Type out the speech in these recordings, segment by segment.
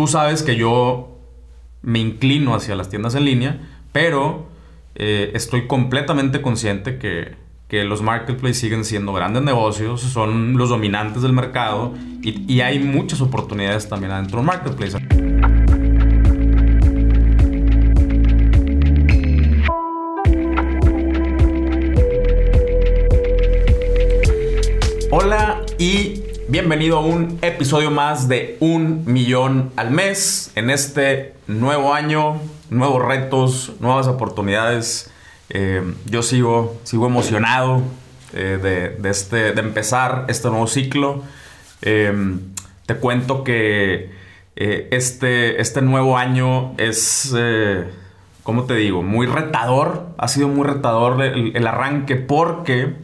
tú sabes que yo me inclino hacia las tiendas en línea, pero eh, estoy completamente consciente que, que los marketplaces siguen siendo grandes negocios, son los dominantes del mercado y, hay muchas oportunidades también adentro del marketplace. Hola y bienvenido a un episodio más de Un Millón al Mes. En este nuevo año, nuevos retos, nuevas oportunidades. Eh, yo sigo, sigo emocionado eh, de, este, de empezar este nuevo ciclo. Eh, te cuento que este, este nuevo año es, ¿cómo te digo? Muy retador. Ha sido muy retador el arranque porque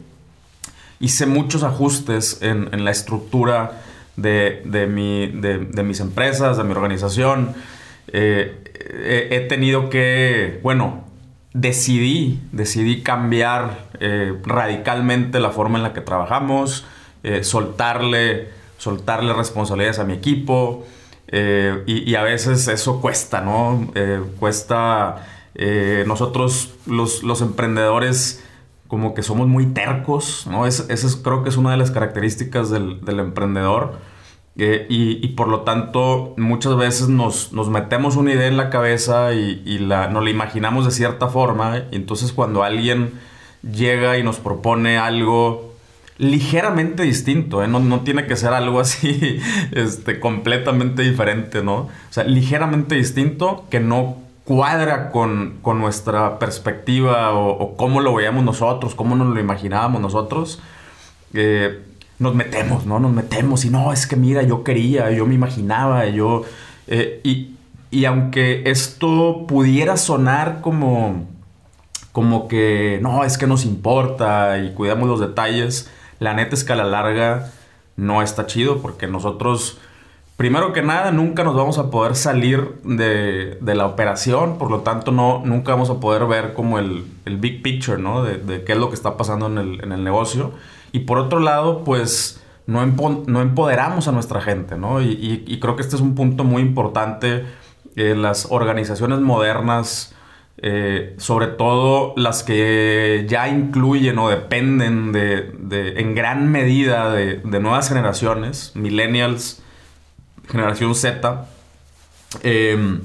hice muchos ajustes en, la estructura de, mis empresas, de mi organización. Eh, he, tenido que, bueno, decidí, decidí cambiar eh, radicalmente la forma en la que trabajamos, eh, soltarle, soltarle responsabilidades a mi equipo. Y, a veces eso cuesta, ¿no? cuesta. nosotros, los, los emprendedores, como que somos muy tercos, ¿no? Es, esa creo que es una de las características del, emprendedor. Eh, y, por lo tanto, muchas veces nos, metemos una idea en la cabeza y, la, nos la imaginamos de cierta forma. Y entonces cuando alguien llega y nos propone algo ligeramente distinto, ¿eh? no, no, tiene que ser algo así este, completamente diferente, ¿no? O sea, ligeramente distinto que no cuadra con, nuestra perspectiva o, cómo lo veíamos nosotros, cómo nos lo imaginábamos nosotros, eh, nos metemos, ¿no? Nos metemos y no, es que mira, yo quería, yo me imaginaba, yo... Eh, y, aunque esto pudiera sonar como, como que no, es que nos importa y cuidamos los detalles, la neta es que a la larga no está chido porque nosotros primero que nada, nunca nos vamos a poder salir de, la operación, por lo tanto, no, nunca vamos a poder ver como el, big picture, ¿no? De, qué es lo que está pasando en el, negocio. Y por otro lado, pues no, no empoderamos a nuestra gente, ¿no? Y, creo que este es un punto muy importante. en las organizaciones modernas, eh, sobre todo las que ya incluyen o dependen de, en gran medida de, nuevas generaciones, millennials, generación Z, em,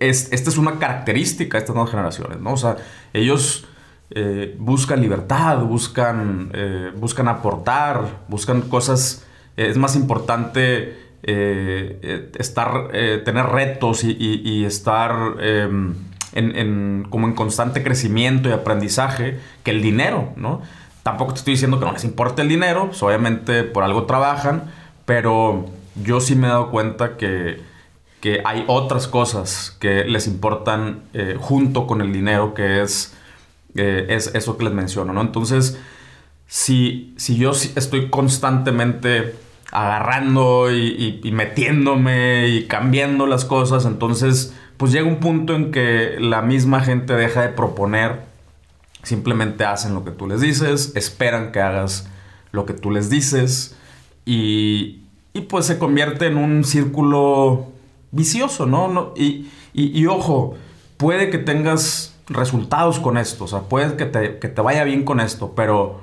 es, esta es una característica de estas nuevas generaciones, ¿no? O sea, ellos eh, buscan libertad, buscan, eh, buscan aportar, buscan cosas, eh, es más importante estar, tener retos y, estar em, en, como en constante crecimiento y aprendizaje que el dinero, ¿no? Tampoco te estoy diciendo que no les importe el dinero, pues obviamente por algo trabajan, pero yo sí me he dado cuenta que, hay otras cosas que les importan eh, junto con el dinero, que es, eh, es eso que les menciono, ¿no? Entonces, si, si yo estoy constantemente agarrando y, metiéndome y cambiando las cosas, entonces, pues llega un punto en que la misma gente deja de proponer, simplemente hacen lo que tú les dices, esperan que hagas lo que tú les dices y, y pues se convierte en un círculo vicioso, ¿no? y, y, ojo, puede que tengas resultados con esto, o sea, puede que te, que te, vaya bien con esto, pero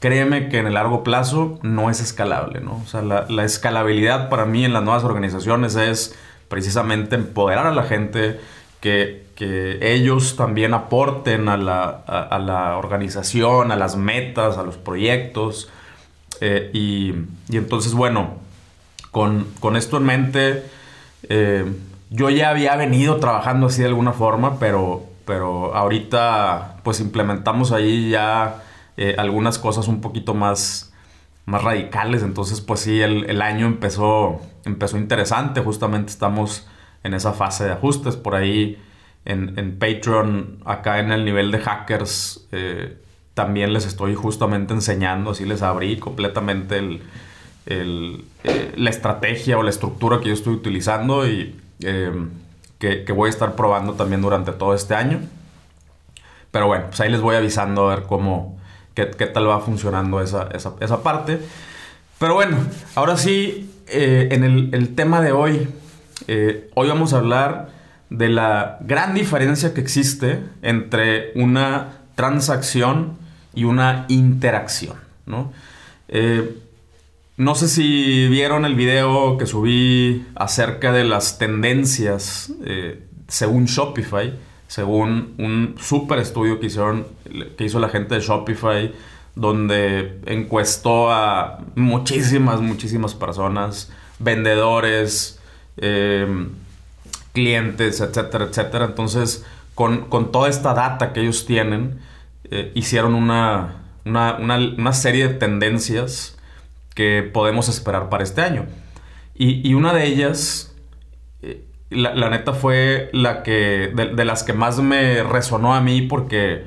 créeme que en el largo plazo no es escalable, ¿no? O sea, la, la escalabilidad para mí en las nuevas organizaciones es precisamente empoderar a la gente, que, que ellos también aporten a la, a, la, organización, a las metas, a los proyectos. Eh, y, y entonces, bueno, con, esto en mente, eh, yo ya había venido trabajando así de alguna forma, pero, pero ahorita pues implementamos ahí ya eh, algunas cosas un poquito más, más radicales. Entonces pues sí, el, año empezó, empezó interesante. Justamente estamos en esa fase de ajustes. Por ahí en, Patreon, acá en el nivel de hackers, eh, también les estoy justamente enseñando, así les abrí completamente el el, eh, la estrategia o la estructura que yo estoy utilizando y em, que, voy a estar probando también durante todo este año. Pero bueno, pues ahí les voy avisando a ver cómo, qué, tal va funcionando esa, esa, esa parte. Pero bueno, ahora sí, eh, en el, tema de hoy, eh, hoy vamos a hablar de la gran diferencia que existe entre una transacción y una interacción, ¿no? No sé si vieron el video que subí acerca de las tendencias según Shopify, según un super estudio que, hicieron, que hizo la gente de Shopify donde encuestó a muchísimas, muchísimas personas, vendedores, eh, clientes, etcétera, etcétera. Entonces, con, toda esta data que ellos tienen, eh, hicieron una, una, serie de tendencias que podemos esperar para este año. Y, una de ellas, eh, la, neta, fue la que, de las que más me resonó a mí porque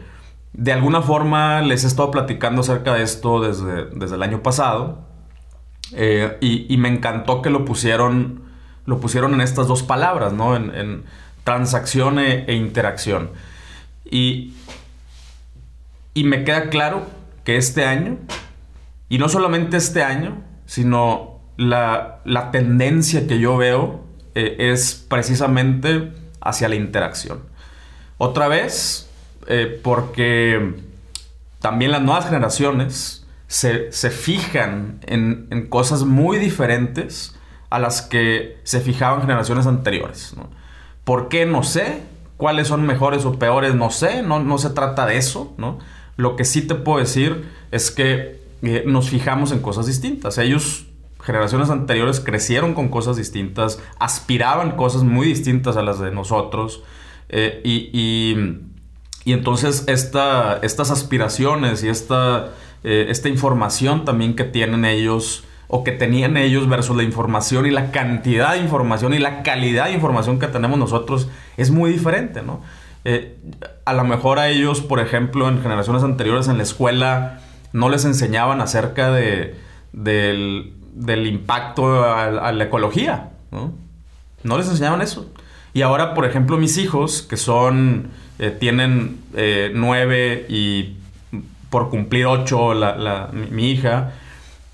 de alguna forma les he estado platicando acerca de esto desde, desde el año pasado. Eh, y, me encantó que lo pusieron, lo pusieron en estas dos palabras, ¿no? En, transacción e, e, interacción. Y, y me queda claro que este año, y no solamente este año, sino la, tendencia que yo veo eh, es precisamente hacia la interacción. Otra vez, eh, porque también las nuevas generaciones se, fijan en, cosas muy diferentes a las que se fijaban generaciones anteriores. ¿Por qué? No sé. ¿Cuáles son mejores o peores? No sé. No, no se trata de eso. ¿no? Lo que sí te puedo decir es que eh, nos fijamos en cosas distintas. Ellos generaciones anteriores crecieron con cosas distintas, aspiraban cosas muy distintas a las de nosotros eh, y, y entonces estas aspiraciones y esta, eh, esta información también que tienen ellos o que tenían ellos versus la información y la cantidad de información y la calidad de información que tenemos nosotros es muy diferente, ¿no? A lo mejor a ellos, por ejemplo, en generaciones anteriores en la escuela no les enseñaban acerca de, del, impacto a, la ecología, ¿no? No les enseñaban eso. Y ahora, por ejemplo, mis hijos, que son eh, tienen eh, nueve y por cumplir ocho mi, hija.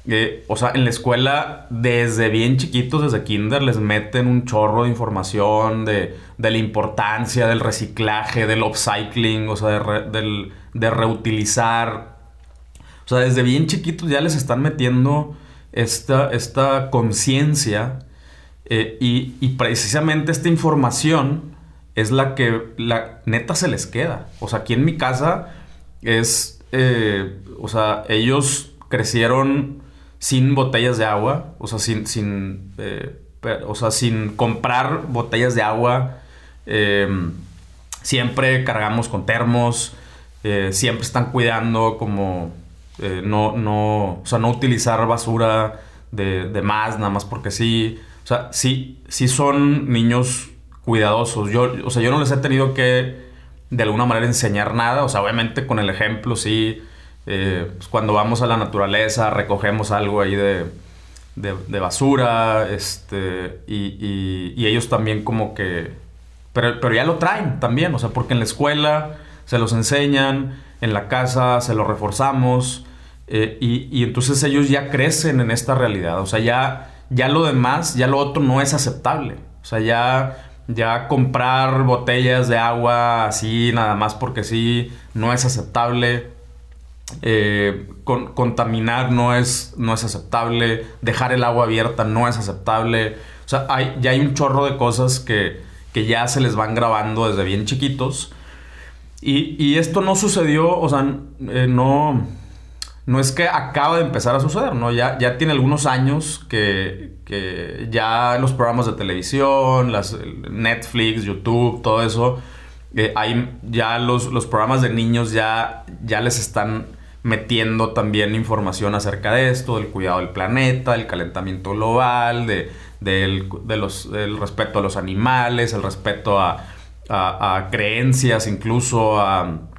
Eh, o sea, en la escuela, desde bien chiquitos, desde kinder, les meten un chorro de información de, la importancia del reciclaje, del upcycling, o sea, de, reutilizar. O sea, desde bien chiquitos ya les están metiendo esta, esta conciencia y, y, precisamente esta información es la que la neta se les queda. O sea, aquí en mi casa es, eh, o sea, ellos crecieron sin botellas de agua, o sea, sin, sin, eh, o sea, sin comprar botellas de agua. Em, siempre cargamos con termos, eh, siempre están cuidando como no, no, o sea, no utilizar basura de, de más, nada más porque sí. O sea, sí, sí son niños cuidadosos. Yo, o sea, yo no les he tenido que de alguna manera enseñar nada. O sea, obviamente con el ejemplo, sí. Eh, pues cuando vamos a la naturaleza, recogemos algo ahí de, de, basura. Este, y, y, ellos también como que... Pero, pero ya lo traen también. O sea, porque en la escuela se los enseñan, en la casa se los reforzamos. Eh, y, entonces ellos ya crecen en esta realidad. O sea, ya, ya lo demás, ya lo otro no es aceptable. O sea, ya ya comprar botellas de agua así, nada más porque sí, no es aceptable. Eh, contaminar no es, no es aceptable. Dejar el agua abierta no es aceptable. O sea, hay, ya hay un chorro de cosas que, que ya se les van grabando desde bien chiquitos. Y, y esto no sucedió, o sea, eh, no no es que acaba de empezar a suceder, ¿no? Ya, ya tiene algunos años que, que ya los programas de televisión, las, Netflix, YouTube, todo eso, eh, hay, ya los, los, programas de niños ya, ya les están metiendo también información acerca de esto, del cuidado del planeta, del calentamiento global, de, del, de los, del respeto a los animales, el respeto a, a creencias, incluso a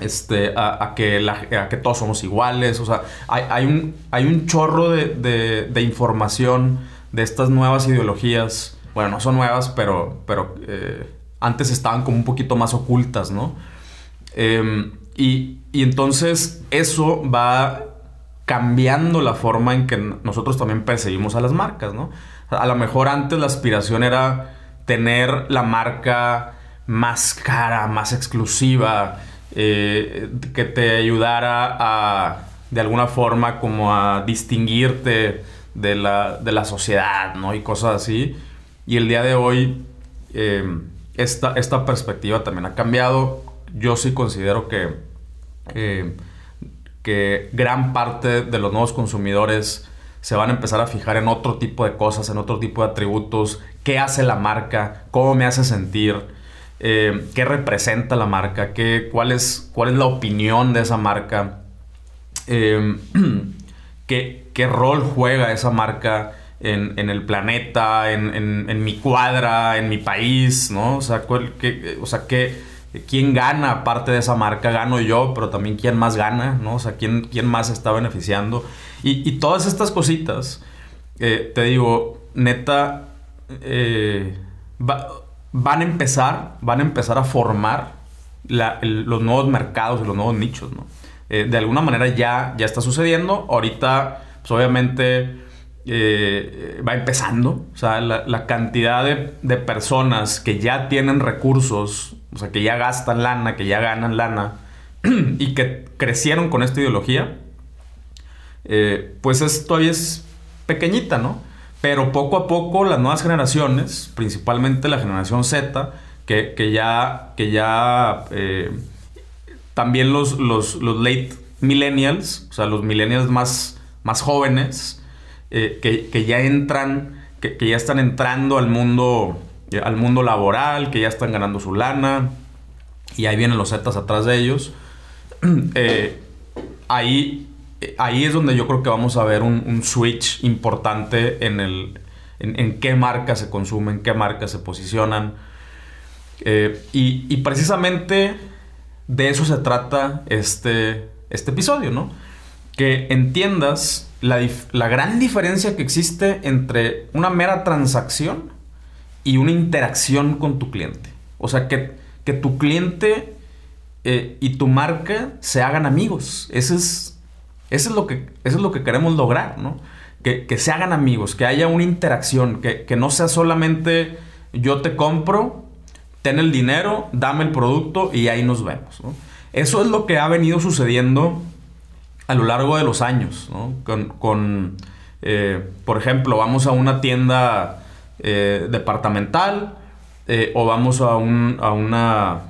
este, a, que que todos somos iguales. O sea, hay, un, hay un chorro de, información de estas nuevas ideologías. Bueno, no son nuevas, pero, pero eh, antes estaban como un poquito más ocultas, ¿no? Em, y, entonces eso va cambiando la forma en que nosotros también percibimos a las marcas, ¿no? A lo mejor antes la aspiración era tener la marca más cara, más exclusiva, eh, que te ayudara a, de alguna forma, como a distinguirte de la, de la sociedad, ¿no? Y cosas así. Y el día de hoy, eh, esta, esta, perspectiva también ha cambiado. Yo sí considero que, eh, que gran parte de los nuevos consumidores se van a empezar a fijar en otro tipo de cosas, en otro tipo de atributos, qué hace la marca, cómo me hace sentir, eh, qué representa la marca, qué, cuál, es, cuál es la opinión de esa marca, qué, qué rol juega esa marca en, el planeta, en, mi cuadra, en mi país, ¿no? O sea, o sea quién gana aparte de esa marca, gano yo, pero también quién más gana, ¿no? O sea, quién, quién más está beneficiando. Y, todas estas cositas, eh, te digo, neta, eh, van a empezar, van a empezar a formar los nuevos mercados y los nuevos nichos. Eh, de alguna manera ya, ya está sucediendo. Ahorita pues obviamente eh, va empezando. O sea, la, cantidad de, personas que ya tienen recursos, o sea, que ya gastan lana, que ya ganan lana y que crecieron con esta ideología, eh, pues es, todavía es pequeñita, ¿no? Pero poco a poco las nuevas generaciones, principalmente la generación Z, que, ya, que ya eh, también los, los, los late millennials, o sea, los millennials más más jóvenes eh, que, ya entran, que, ya están entrando al mundo, eh, al mundo laboral, que ya están ganando su lana, y ahí vienen los Zetas atrás de ellos. Ahí, ahí es donde yo creo que vamos a ver un, switch importante en, el, en, qué marcas se consumen, qué marcas se posicionan. y, y, precisamente de eso se trata este, este episodio, ¿no? que entiendas la, gran diferencia que existe entre una mera transacción y una interacción con tu cliente. O sea, que, que tu cliente eh, y tu marca se hagan amigos. Eso es, eso es, lo, que, es lo que queremos lograr, ¿no? Que, se hagan amigos, que haya una interacción, que, que no sea solamente yo te compro, ten el dinero, dame el producto y ahí nos vemos. Eso es lo que ha venido sucediendo a lo largo de los años, ¿no? Con, eh, por ejemplo, vamos a una tienda eh, departamental eh, o vamos a, un, a, una,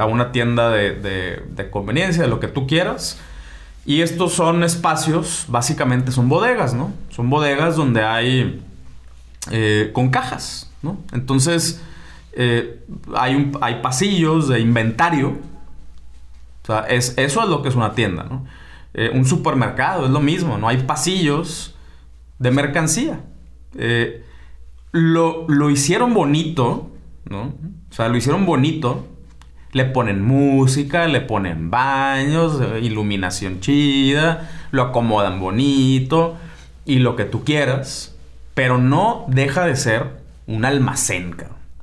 a una tienda de, de, conveniencia, de lo que tú quieras. Y estos son espacios, básicamente son bodegas, ¿no? Son bodegas donde hay con cajas, ¿no? Entonces, hay, un, hay pasillos de inventario. O sea, es, eso es lo que es una tienda, ¿no? Eh, un supermercado, es lo mismo, no hay pasillos de mercancía. Eh, lo, hicieron bonito, ¿no? O sea, lo hicieron bonito. Le ponen música, le ponen baños, eh, iluminación chida, lo acomodan bonito y lo que tú quieras, pero no deja de ser un almacén,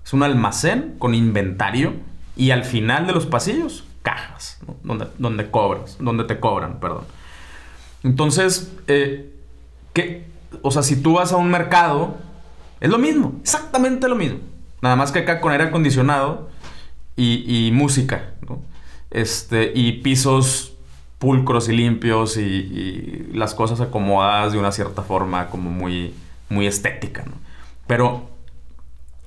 Es un almacén con inventario y al final de los pasillos cajas, donde, donde cobras, donde te cobran, perdón. Entonces, eh, ¿qué? O sea, si tú vas a un mercado, es lo mismo, exactamente lo mismo. Nada más que acá con aire acondicionado y, música, Este, y pisos pulcros y limpios y, las cosas acomodadas de una cierta forma como muy, muy estética. Pero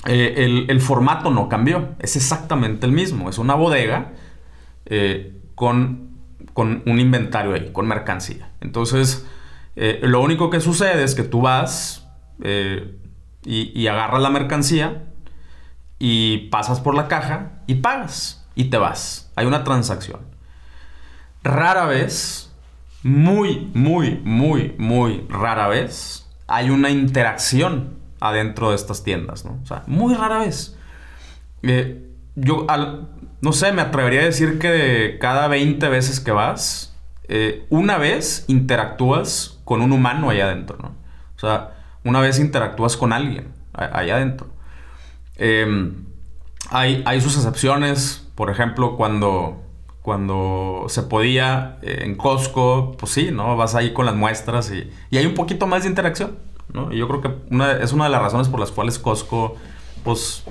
eh, el, formato no cambió, es exactamente el mismo, es una bodega eh, con, con, un inventario ahí, con mercancía. Entonces, eh, lo único que sucede es que tú vas eh, y, agarras la mercancía y pasas por la caja y pagas y te vas. Hay una transacción. Rara vez, muy, muy, muy, muy rara vez, hay una interacción adentro de estas tiendas, ¿no? O sea, muy rara vez. yo, al, no sé, me atrevería a decir que de cada 20 veces que vas, eh, una vez interactúas con un humano allá adentro, ¿no? O sea, una vez interactúas con alguien allá adentro. Em, hay, hay, sus excepciones, por ejemplo, cuando, cuando se podía eh, en Costco, pues sí, ¿no? Vas ahí con las muestras y, y hay un poquito más de interacción, ¿no? Y yo creo que una, es una de las razones por las cuales Costco, pues,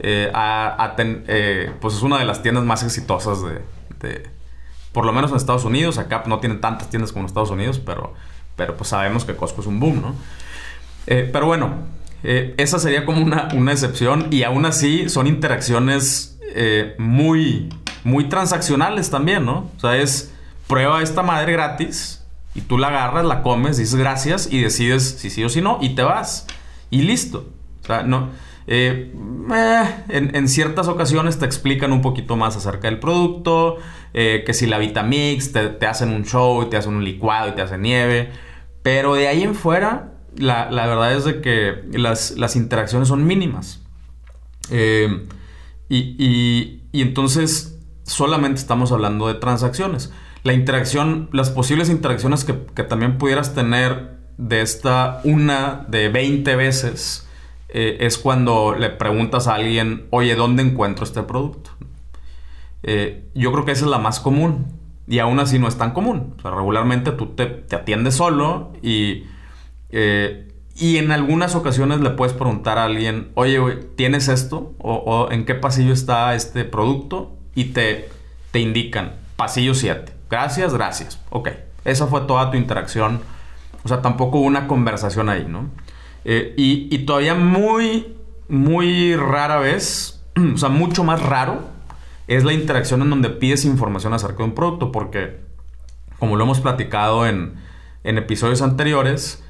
eh, eh, pues es una de las tiendas más exitosas de, por lo menos en Estados Unidos. Acá no tienen tantas tiendas como en Estados Unidos, pero, pero pues sabemos que Costco es un boom, ¿no? pero bueno, esa sería como una, una excepción y aún así son interacciones muy muy transaccionales también, ¿no? O sea, es prueba esta madre gratis y tú la agarras, la comes, dices gracias y decides si sí o si no y te vas. Y listo. O sea, no. Eh, eh, en, ciertas ocasiones te explican un poquito más acerca del producto, eh, que si la Vitamix, te, te, hacen un show te hacen un licuado y te hacen nieve, pero de ahí en fuera, la, verdad es de que las, interacciones son mínimas. y, y entonces solamente estamos hablando de transacciones. La interacción, las posibles interacciones que, también pudieras tener de esta una de 20 veces eh, es cuando le preguntas a alguien, oye, ¿dónde encuentro este producto? Eh, yo creo que esa es la más común y aún así no es tan común. O sea, regularmente tú te, atiendes solo y, eh, y en algunas ocasiones le puedes preguntar a alguien, oye, ¿tienes esto? o en qué pasillo está este producto? y te, te indican pasillo 7. Gracias, gracias. Ok, esa fue toda tu interacción. O sea, tampoco hubo una conversación ahí, ¿no? Eh, y, y, todavía muy, muy rara vez, o sea, mucho más raro, es la interacción en donde pides información acerca de un producto, porque como lo hemos platicado en, en episodios anteriores,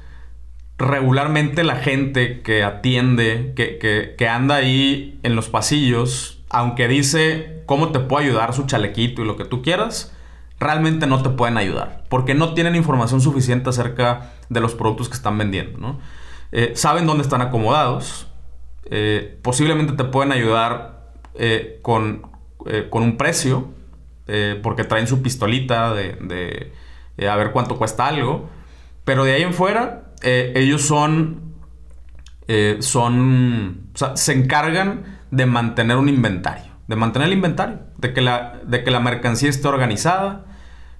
regularmente la gente que atiende, que, que, anda ahí en los pasillos, aunque dice cómo te puedo ayudar su chalequito y lo que tú quieras, realmente no te pueden ayudar. Porque no tienen información suficiente acerca de los productos que están vendiendo. ¿no? Eh, saben dónde están acomodados. Eh, posiblemente te pueden ayudar eh, con, un precio. porque traen su pistolita de, a ver cuánto cuesta algo. Pero de ahí en fuera, ellos son. son. O sea, se encargan de mantener un inventario, de mantener el inventario, de que la, de que la mercancía esté organizada,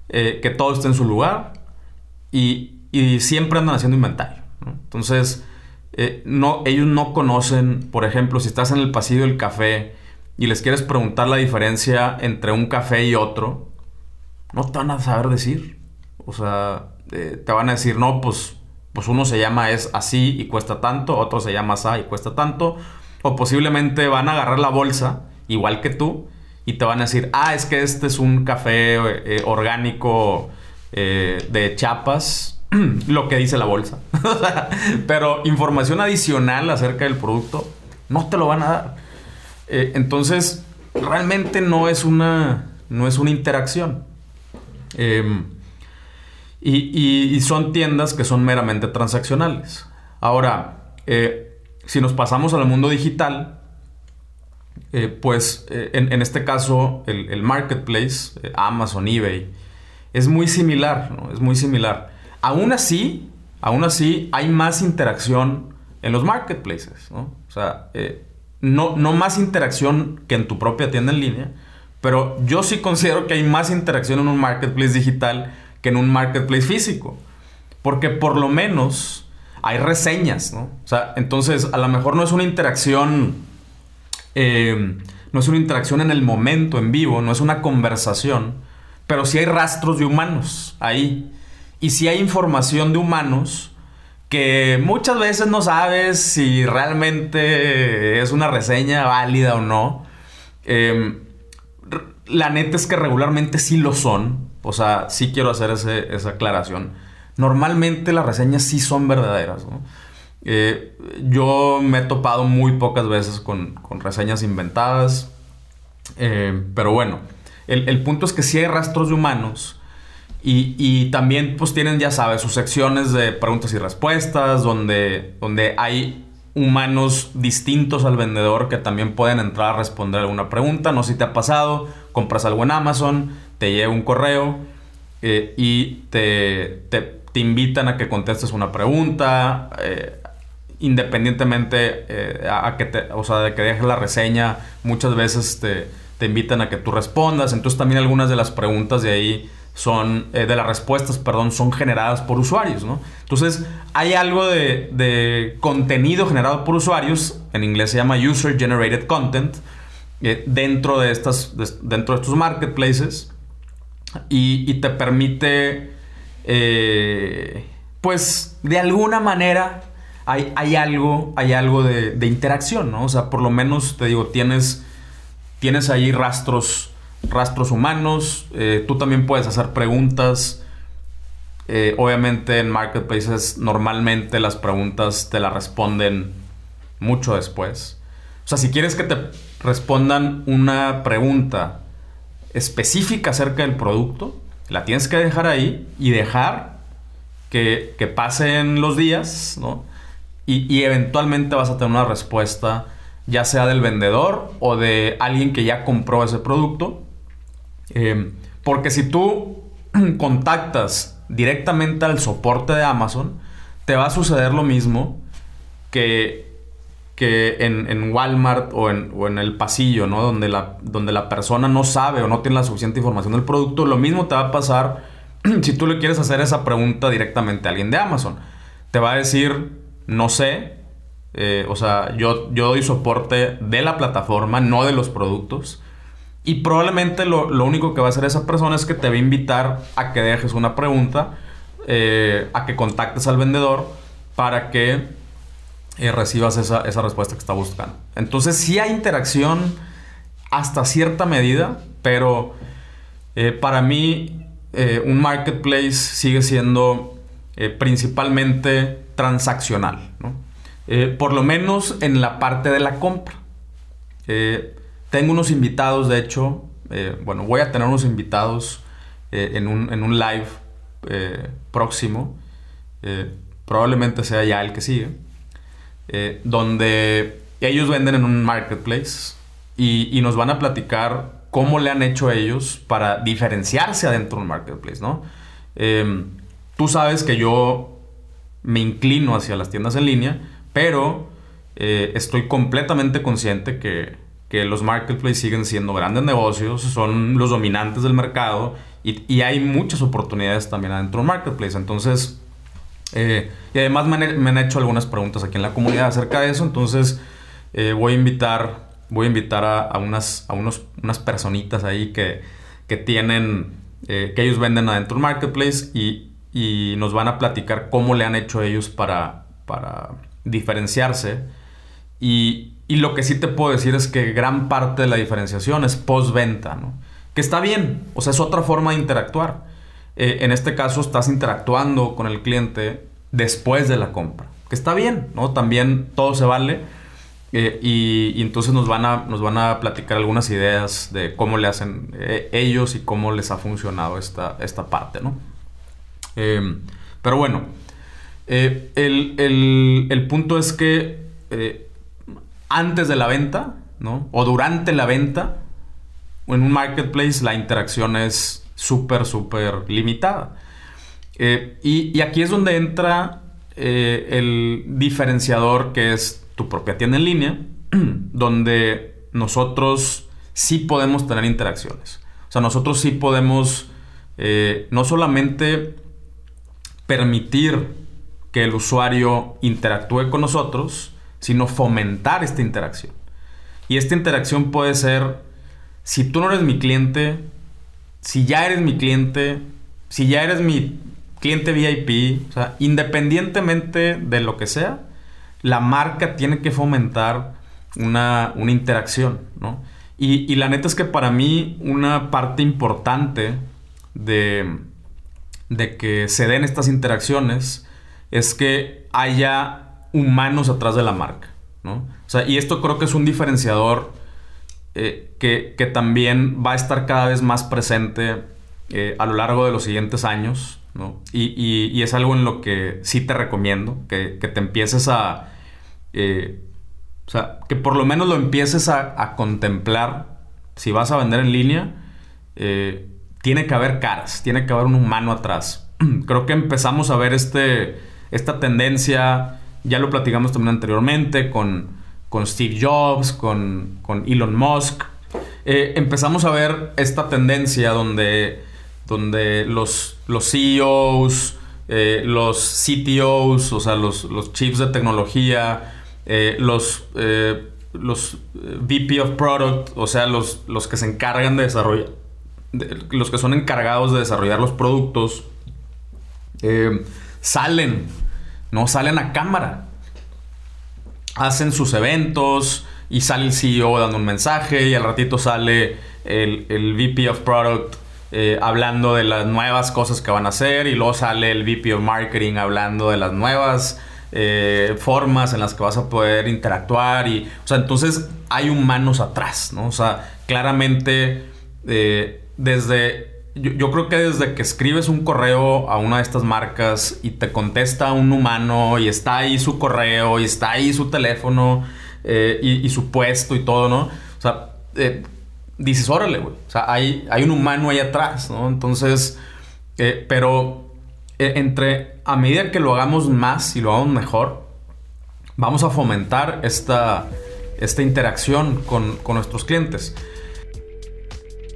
eh, que todo esté en su lugar y, siempre andan haciendo inventario. Entonces, eh, no, ellos no conocen, por ejemplo, si estás en el pasillo del café y les quieres preguntar la diferencia entre un café y otro, no te van a saber decir. O sea, eh, te van a decir, no, pues, pues uno se llama es así y cuesta tanto, otro se llama así y cuesta tanto, o posiblemente van a agarrar la bolsa, igual que tú, y te van a decir, ah, es que este es un café eh, orgánico eh, de chapas, lo que dice la bolsa. Pero información adicional acerca del producto, no te lo van a dar. Eh, entonces, realmente no es una, no es una interacción. Em, y, son tiendas que son meramente transaccionales. Ahora, si nos pasamos al mundo digital, eh, pues eh, en, este caso el, marketplace, eh, Amazon, eBay, es muy similar, ¿no? Es muy similar. Aún así, aún así hay más interacción en los marketplaces, ¿no? O sea, no, no más interacción que en tu propia tienda en línea, pero yo sí considero que hay más interacción en un marketplace digital que en un marketplace físico. Porque por lo menos hay reseñas, ¿no? O sea, entonces a lo mejor no es una interacción, eh, no es una interacción en el momento, en vivo, no es una conversación, pero sí hay rastros de humanos ahí. Y sí hay información de humanos que muchas veces no sabes si realmente es una reseña válida o no. Em, la neta es que regularmente sí lo son. O sea, sí quiero hacer esa aclaración normalmente las reseñas sí son verdaderas. Eh, yo me he topado muy pocas veces con, reseñas inventadas. Eh, pero bueno, el, punto es que sí hay rastros de humanos. Y, también pues tienen, ya sabes, sus secciones de preguntas y respuestas, donde, donde hay humanos distintos al vendedor que también pueden entrar a responder alguna pregunta. No sé si te ha pasado, compras algo en Amazon, te llega un correo eh, y te, te te invitan a que contestes una pregunta, eh, independientemente eh, a que te, o sea, de que dejes la reseña, muchas veces te, te invitan a que tú respondas. Entonces también algunas de las preguntas de ahí son, eh, de las respuestas, perdón, son generadas por usuarios, ¿no? Entonces hay algo de, contenido generado por usuarios, en inglés se llama User Generated Content, eh, dentro, de estas, dentro de estos marketplaces y, te permite, eh, pues, de alguna manera hay, hay algo, hay algo de, de, interacción, ¿no? O sea, por lo menos, te digo, tienes, tienes ahí rastros, rastros humanos, eh, tú también puedes hacer preguntas. Eh, obviamente en marketplaces normalmente las preguntas te las responden mucho después. O sea, si quieres que te respondan una pregunta específica acerca del producto, la tienes que dejar ahí y dejar que, pasen los días, ¿no? Y, eventualmente vas a tener una respuesta, ya sea del vendedor o de alguien que ya compró ese producto. Eh, porque si tú contactas directamente al soporte de Amazon, te va a suceder lo mismo que que en, Walmart o en, el pasillo, ¿no? Donde la, donde la persona no sabe o no tiene la suficiente información del producto, lo mismo te va a pasar si tú le quieres hacer esa pregunta directamente a alguien de Amazon. Te va a decir, no sé, eh, o sea, yo, yo doy soporte de la plataforma, no de los productos. Y probablemente lo, único que va a hacer esa persona es que te va a invitar a que dejes una pregunta, eh, a que contactes al vendedor para que y recibas esa, respuesta que está buscando. Entonces sí hay interacción hasta cierta medida, pero eh, para mí eh, un marketplace sigue siendo eh, principalmente transaccional, por lo menos en la parte de la compra. Tengo unos invitados, de hecho, bueno, voy a tener unos invitados en un, en, un, live próximo, probablemente sea ya el que sigue eh, donde ellos venden en un marketplace y, nos van a platicar cómo le han hecho ellos para diferenciarse adentro de un marketplace, ¿no? Em, tú sabes que yo me inclino hacia las tiendas en línea, pero eh, estoy completamente consciente que, que, los marketplaces siguen siendo grandes negocios, son los dominantes del mercado y, y hay muchas oportunidades también adentro de un marketplace. Entonces, eh, y además me han, hecho algunas preguntas aquí en la comunidad acerca de eso, entonces eh, voy a invitar, voy a, invitar a, unas, a unos, unas personitas ahí que, que tienen, eh, que ellos venden adentro del marketplace y, y, nos van a platicar cómo le han hecho ellos para, para diferenciarse. Y, y, lo que sí te puedo decir es que gran parte de la diferenciación es postventa, ¿no? Que está bien, o sea, es otra forma de interactuar. Eh, en este caso estás interactuando con el cliente después de la compra. Que está bien, ¿no? También todo se vale. Eh, y, entonces nos van, a, nos van a platicar algunas ideas de cómo le hacen eh, ellos y cómo les ha funcionado esta, esta parte, ¿no? Pero bueno, el, punto es que antes de la venta, ¿no? O durante la venta, en un marketplace la interacción es súper, súper limitada. Eh, y, aquí es donde entra eh, el diferenciador que es tu propia tienda en línea, donde nosotros sí podemos tener interacciones. O sea, nosotros sí podemos eh, no solamente permitir que el usuario interactúe con nosotros, sino fomentar esta interacción. Y esta interacción puede ser, si tú no eres mi cliente, si ya eres mi cliente, si ya eres mi cliente VIP, o sea, independientemente de lo que sea, la marca tiene que fomentar una, interacción, ¿no? Y, la neta es que para mí una parte importante de, de que se den estas interacciones es que haya humanos atrás de la marca, ¿no? O sea, y esto creo que es un diferenciador eh, que, también va a estar cada vez más presente eh, a lo largo de los siguientes años, ¿no? Y, es algo en lo que sí te recomiendo, que, te empieces a... Eh, o sea, que por lo menos lo empieces a, contemplar. Si vas a vender en línea, tiene que haber caras, tiene que haber un humano atrás. Creo que empezamos a ver este, esta tendencia, ya lo platicamos también anteriormente, con con Steve Jobs, con, Elon Musk. eh, empezamos a ver esta tendencia donde, donde los, los CEOs, eh, los CTOs, o sea, los, los chiefs de tecnología, eh, los, los VP of Product, o sea, los, los que se encargan de desarrollar, los que son encargados de desarrollar los productos, salen, ¿no? Salen a cámara. Hacen sus eventos, y sale el CEO dando un mensaje y al ratito sale el, VP of Product eh, hablando de las nuevas cosas que van a hacer y luego sale el VP of Marketing hablando de las nuevas eh, formas en las que vas a poder interactuar y, o sea, entonces hay humanos atrás, ¿no? O sea, claramente eh, desde, yo, creo que desde que escribes un correo a una de estas marcas y te contesta un humano y está ahí su correo y está ahí su teléfono, eh, y, su puesto y todo, ¿no? O sea, eh, dices, órale, güey. O sea, hay, hay un humano ahí atrás, ¿no? Entonces, eh, pero entre, a medida que lo hagamos más y lo hagamos mejor, vamos a fomentar esta, esta interacción con, con nuestros clientes.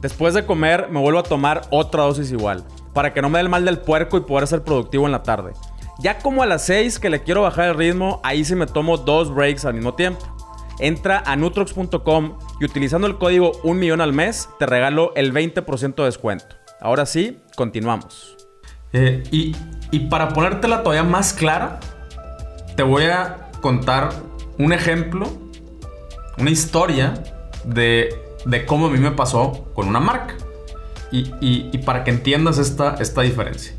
Después de comer me vuelvo a tomar otra dosis igual, para que no me dé el mal del puerco y poder ser productivo en la tarde. Ya como a las 6 que le quiero bajar el ritmo, ahí sí me tomo dos breaks al mismo tiempo. Entra a nutrox.com y utilizando el código 1 millón al mes te regalo el 20% de descuento. Ahora sí, continuamos. Eh, y, y para ponértela todavía más clara, te voy a contar un ejemplo, una historia de, de cómo a mí me pasó con una marca. Y, y, para que entiendas esta, esta diferencia.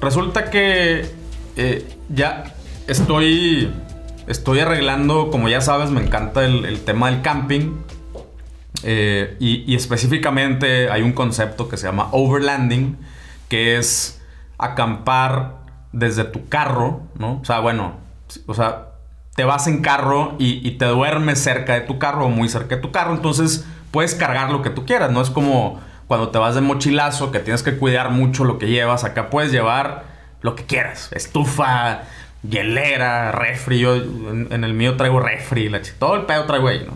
Resulta que eh, ya estoy, estoy arreglando, como ya sabes, me encanta el, tema del camping. Eh, y, específicamente hay un concepto que se llama overlanding, que es acampar desde tu carro, ¿no? O sea, bueno, o sea, te vas en carro y, y, te duermes cerca de tu carro o muy cerca de tu carro, entonces puedes cargar lo que tú quieras, no es como cuando te vas de mochilazo que tienes que cuidar mucho lo que llevas, acá puedes llevar lo que quieras. Estufa, hielera, refri. Yo en, el mío traigo refri, todo el pedo traigo ahí.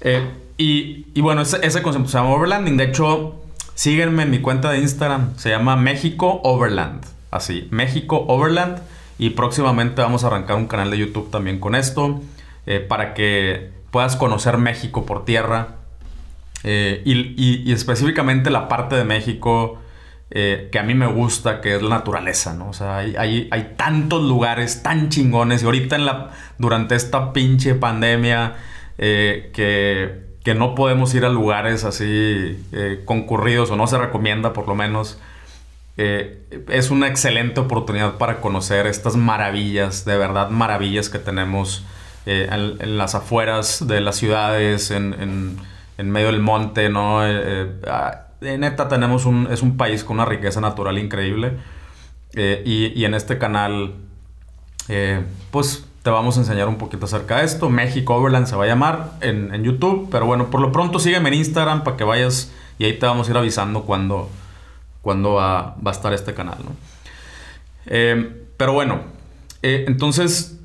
Eh, y, bueno, ese, concepto se llama Overlanding. De hecho, síguenme en mi cuenta de Instagram. Se llama México Overland. Así, México Overland. Y próximamente vamos a arrancar un canal de YouTube también con esto. Eh, para que puedas conocer México por tierra. Eh, y, y, específicamente la parte de México eh, que a mí me gusta, que es la naturaleza, ¿no? O sea, hay, hay, tantos lugares tan chingones y ahorita en la, durante esta pinche pandemia eh, que, que, no podemos ir a lugares así eh, concurridos o no se recomienda por lo menos. es una excelente oportunidad para conocer estas maravillas, de verdad maravillas que tenemos en, las afueras de las ciudades, en, en, en medio del monte, ¿no? Ah, neta tenemos un, es un país con una riqueza natural increíble. Eh, y, en este canal, eh, pues te vamos a enseñar un poquito acerca de esto. México Overland se va a llamar en, YouTube. Pero bueno, por lo pronto sígueme en Instagram para que vayas y ahí te vamos a ir avisando cuando, cuando va, a estar este canal. Eh, pero bueno, entonces,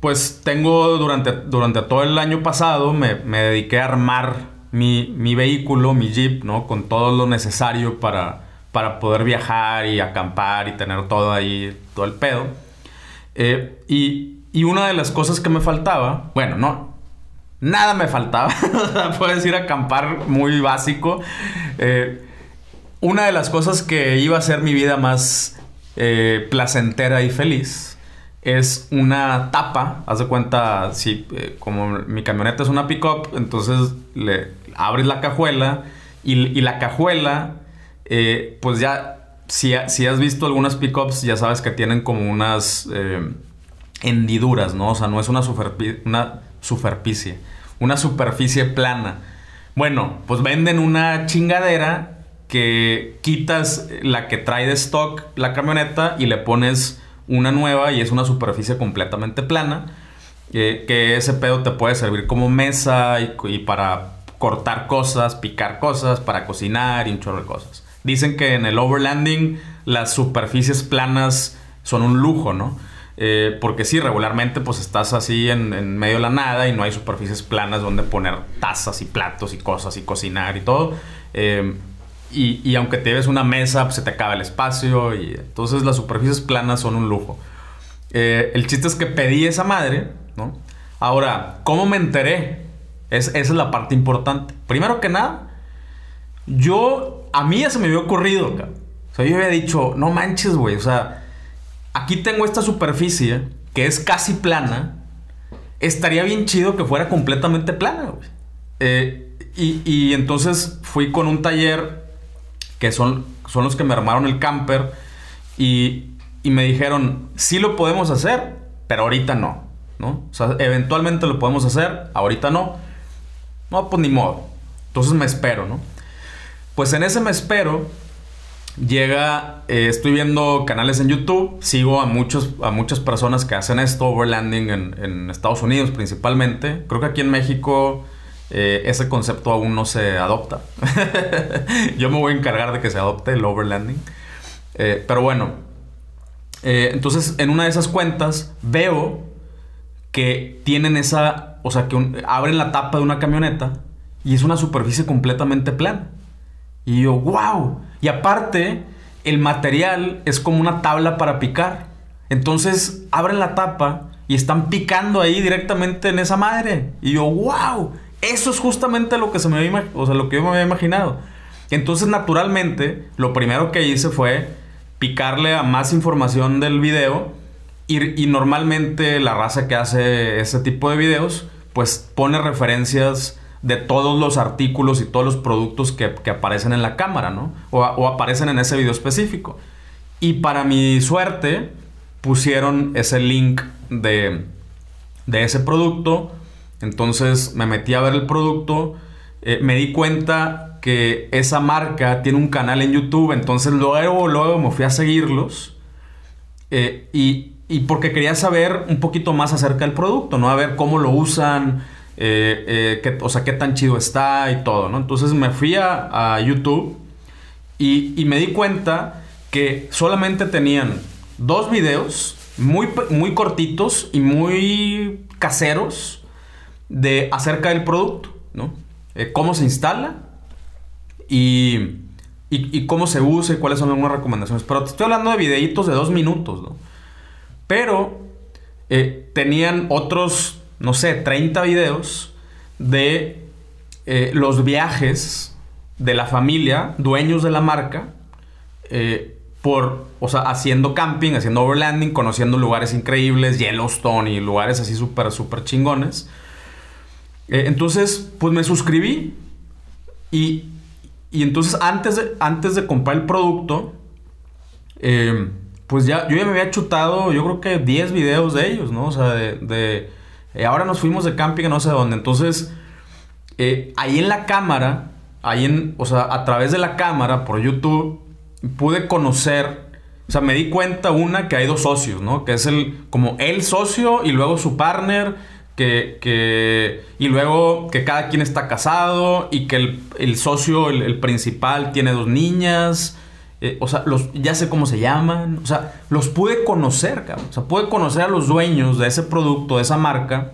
pues tengo durante, durante todo el año pasado, me, me dediqué a armar mi, vehículo, mi jeep, ¿no? Con todo lo necesario para, para poder viajar y acampar y tener todo ahí, todo el pedo. Eh, y, y, una de las cosas que me faltaba, bueno, no, nada me faltaba, puedes ir a acampar muy básico. Eh, una de las cosas que iba a hacer mi vida más eh, placentera y feliz es una tapa, haz de cuenta, si como mi camioneta es una pickup, entonces le abres la cajuela y, la cajuela, eh, pues ya, si, si, has visto algunas pickups, ya sabes que tienen como unas eh, hendiduras, ¿no? O sea, no es una, una superficie, una superficie plana. Bueno, pues venden una chingadera que quitas la que trae de stock la camioneta y le pones una nueva y es una superficie completamente plana. eh, que ese pedo te puede servir como mesa y, para cortar cosas, picar cosas, para cocinar y cosas. Dicen que en el overlanding las superficies planas son un lujo, ¿no? Eh, porque sí, regularmente pues estás así en, en medio de la nada y no hay superficies planas donde poner tazas y platos y cosas y cocinar y todo. Eh, y, y aunque te lleves una mesa, pues se te acaba el espacio y entonces las superficies planas son un lujo. Eh, el chiste es que pedí esa madre, ¿no? Ahora, ¿cómo me enteré? Es, esa es la parte importante. Primero que nada, yo, a mí ya se me había ocurrido. O sea, yo había dicho, no manches, güey, o sea, aquí tengo esta superficie que es casi plana. Estaría bien chido que fuera completamente plana, güey. Eh, y, y entonces fui con un taller que son, son los que me armaron el camper y, y me dijeron, sí lo podemos hacer, pero ahorita no, ¿no? O sea, eventualmente lo podemos hacer, ahorita no. No, pues ni modo. Entonces me espero, ¿no? Pues en ese me espero, llega, eh, estoy viendo canales en YouTube, sigo a, muchos, a muchas personas que hacen esto, overlanding en, en Estados Unidos principalmente. Creo que aquí en México eh, ese concepto aún no se adopta. Yo me voy a encargar de que se adopte el overlanding. Eh, pero bueno, eh, entonces en una de esas cuentas veo que tienen esa, o sea, que abren la tapa de una camioneta y es una superficie completamente plana. Y yo, wow. Y aparte, el material es como una tabla para picar. Entonces abren la tapa y están picando ahí directamente en esa madre. Y yo, wow. Eso es justamente lo que se me o sea, lo que yo me había imaginado. Entonces, naturalmente, lo primero que hice fue picarle a más información del video. Y, normalmente la raza que hace ese tipo de videos, pues pone referencias de todos los artículos y todos los productos que, que aparecen en la cámara, ¿no? O, o aparecen en ese video específico. Y para mi suerte, pusieron ese link de, de ese producto. Entonces me metí a ver el producto. eh, me di cuenta que esa marca tiene un canal en YouTube. Entonces luego, luego me fui a seguirlos. Eh, y, y porque quería saber un poquito más acerca del producto, ¿no? A ver cómo lo usan, eh, o sea, qué tan chido está y todo, ¿no? Entonces me fui a, a YouTube y, y me di cuenta que solamente tenían dos videos muy, muy cortitos y muy caseros de acerca del producto, ¿no? Eh, cómo se instala y, y, cómo se usa y cuáles son algunas recomendaciones. Pero te estoy hablando de videitos de dos minutos, ¿no? Pero eh, tenían otros, no sé, 30 videos de eh, los viajes de la familia, dueños de la marca, por, o sea, haciendo camping, haciendo overlanding, conociendo lugares increíbles, Yellowstone y lugares así súper, súper chingones. Eh, entonces, pues me suscribí y, y entonces antes de, antes de comprar el producto, eh, pues ya, yo ya me había chutado, yo creo que 10 videos de ellos, ¿no? O sea, de, eh, ahora nos fuimos de camping no sé dónde. Entonces, ahí en la cámara, ahí en, o sea, a través de la cámara por YouTube, pude conocer, o sea, me di cuenta una que hay dos socios, ¿no? Que es el, como el socio y luego su partner, que, que y luego que cada quien está casado y que el, el socio, el, principal, tiene dos niñas. Eh, o sea, los, ya sé cómo se llaman. O sea, los pude conocer, cabrón. O sea, pude conocer a los dueños de ese producto, de esa marca,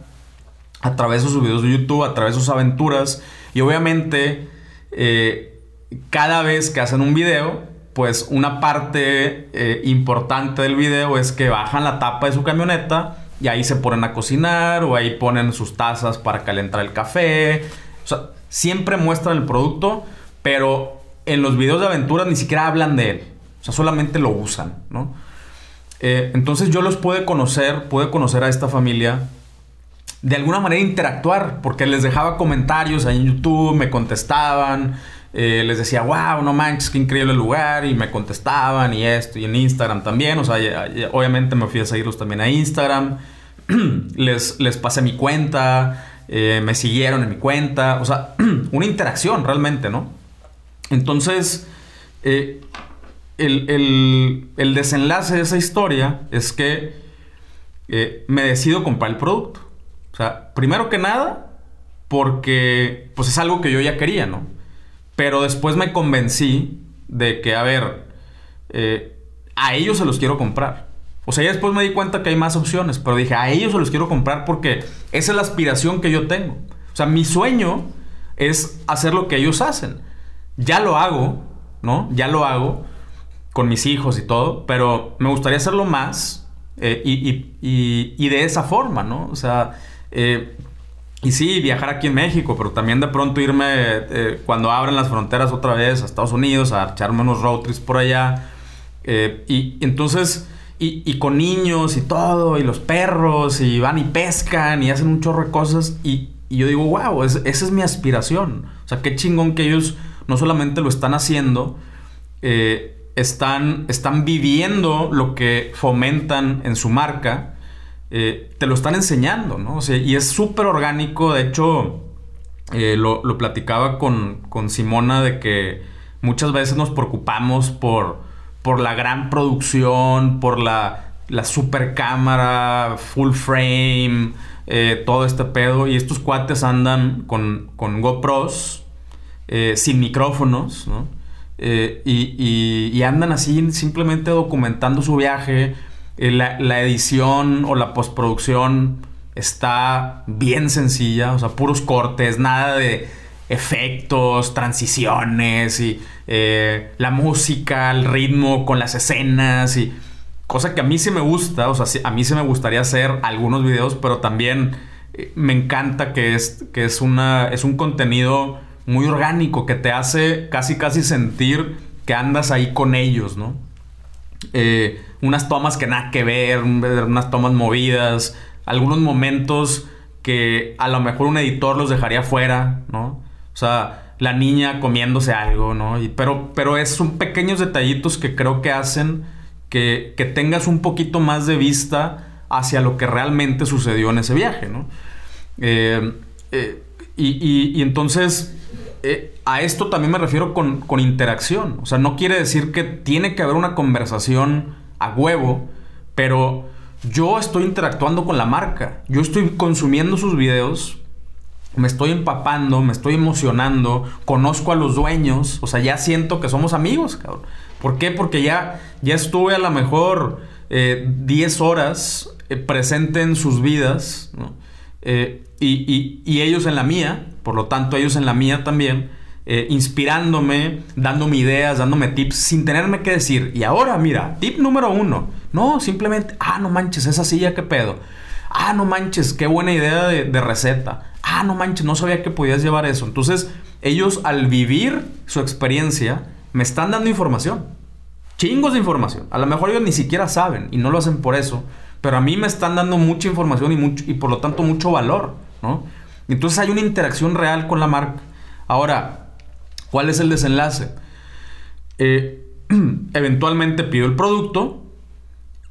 a través de sus videos de YouTube, a través de sus aventuras. Y obviamente, eh, cada vez que hacen un video, pues una parte eh, importante del video es que bajan la tapa de su camioneta y ahí se ponen a cocinar o ahí ponen sus tazas para calentar el café. O sea, siempre muestran el producto, pero en los videos de aventuras ni siquiera hablan de él. O sea, solamente lo usan, ¿no? Eh, entonces yo los pude conocer, pude conocer a esta familia de alguna manera interactuar, porque les dejaba comentarios ahí en YouTube, me contestaban, eh, les decía, wow, no manches, qué increíble lugar, y me contestaban, y esto, y en Instagram también, o sea, obviamente me fui a seguirlos también a Instagram, les, les pasé mi cuenta, eh, me siguieron en mi cuenta, o sea, una interacción realmente, ¿no? Entonces, eh, el, desenlace de esa historia es que me decido comprar el producto. O sea, primero que nada, porque pues es algo que yo ya quería, ¿no? Pero después me convencí de que, a ver, eh, a ellos se los quiero comprar. O sea, ya después me di cuenta que hay más opciones, pero dije, a ellos se los quiero comprar porque esa es la aspiración que yo tengo. O sea, mi sueño es hacer lo que ellos hacen. Ya lo hago, ¿no? Ya lo hago con mis hijos y todo, pero me gustaría hacerlo más eh, y, de esa forma, ¿no? O sea, eh, y sí, viajar aquí en México, pero también de pronto irme eh, cuando abren las fronteras otra vez a Estados Unidos, a echarme unos road trips por allá. y entonces y, con niños y todo, y los perros, y van y pescan y hacen un chorro de cosas. Y, yo digo, wow, esa es mi aspiración. O sea, qué chingón que ellos no solamente lo están haciendo, eh, están, están viviendo lo que fomentan en su marca, eh, te lo están enseñando, ¿no? O sea, y es súper orgánico. De hecho, eh, lo, platicaba con, con Simona de que muchas veces nos preocupamos por por la gran producción, por la, la super cámara, full frame, eh, todo este pedo. Y estos cuates andan con, con GoPros, sin micrófonos, ¿no? Eh, y, andan así simplemente documentando su viaje. La, la, edición o la postproducción está bien sencilla, o sea, puros cortes, nada de efectos, transiciones y eh, la música, el ritmo con las escenas y cosa que a mí sí me gusta, o sea, a mí sí me gustaría hacer algunos videos, pero también eh, me encanta que es, que es, una, es un contenido muy orgánico que te hace casi casi sentir que andas ahí con ellos, ¿no? Eh, unas tomas que nada que ver, unas tomas movidas, algunos momentos que a lo mejor un editor los dejaría fuera, ¿no? O sea, la niña comiéndose algo, ¿no? pero, pero es, son pequeños detallitos que creo que hacen que, tengas un poquito más de vista hacia lo que realmente sucedió en ese viaje, ¿no? Eh, eh, y, entonces, eh, a esto también me refiero con, con, interacción. O sea, no quiere decir que tiene que haber una conversación a huevo, pero yo estoy interactuando con la marca. Yo estoy consumiendo sus videos me estoy empapando, me estoy emocionando, conozco a los dueños, o sea, ya siento que somos amigos, cabrón. ¿Por qué? Porque ya, ya estuve a lo mejor 10 eh, horas eh, presente en sus vidas. Eh, y, ellos en la mía, por lo tanto ellos en la mía también, inspirándome, dándome ideas, dándome tips, sin tenerme que decir, y ahora mira, tip número uno, no, simplemente, ah, no manches, esa silla, qué pedo. Ah, no manches, qué buena idea de, de receta ah, no manches, no sabía que podías llevar eso. Entonces, ellos al vivir su experiencia, me están dando información. Chingos de información. A lo mejor ellos ni siquiera saben y no lo hacen por eso. Pero a mí me están dando mucha información y, mucho, y por lo tanto mucho valor, ¿no? Entonces hay una interacción real con la marca. Ahora, ¿cuál es el desenlace? Eh, eventualmente pido el producto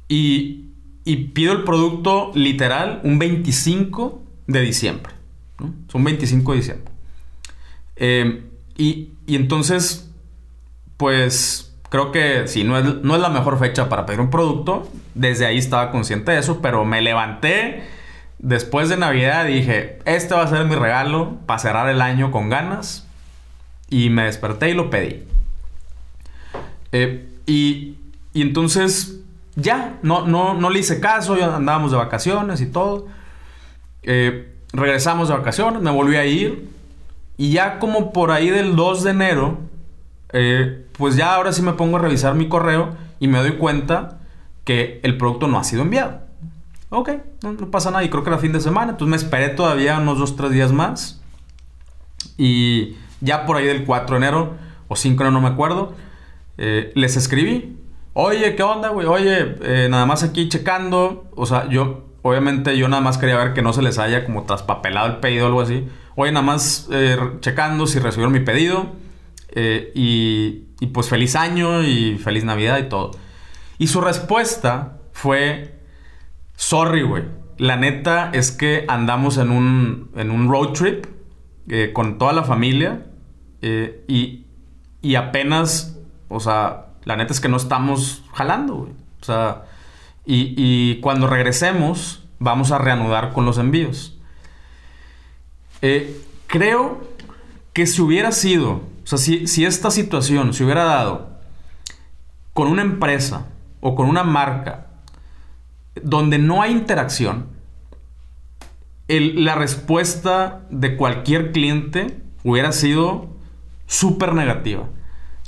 y, y pido el producto literal un 25 de diciembre. Son 25 de diciembre. Eh, y, entonces, pues creo que sí, no es, no es la mejor fecha para pedir un producto. Desde ahí estaba consciente de eso, pero me levanté después de Navidad y dije, este va a ser mi regalo para cerrar el año con ganas. Y me desperté y lo pedí. Eh, y, y, entonces, ya, no, no, no le hice caso, ya andábamos de vacaciones y todo. Eh, regresamos de vacaciones, me volví a ir. Y ya como por ahí del 2 de enero, eh, pues ya ahora sí me pongo a revisar mi correo y me doy cuenta que el producto no ha sido enviado. Ok, no, pasa nada. Y creo que era fin de semana. Entonces me esperé todavía unos 2-3 días más. Y ya por ahí del 4 de enero o 5 de enero, no me acuerdo, eh, les escribí. Oye, ¿qué onda, güey? Oye, eh, nada más aquí checando. O sea, yo Obviamente yo nada más quería ver que no se les haya como traspapelado el pedido o algo así. Oye, nada más eh, checando si recibieron mi pedido. Y, pues feliz año y feliz Navidad y todo. Y su respuesta fue, sorry, güey. La neta es que andamos en un, en un road trip con toda la familia eh, y, y apenas, o sea, la neta es que no estamos jalando. O sea, y, y, cuando regresemos, vamos a reanudar con los envíos. Eh, creo que si hubiera sido, o sea, si, si esta situación se hubiera dado con una empresa o con una marca donde no hay interacción, la respuesta de cualquier cliente hubiera sido súper negativa.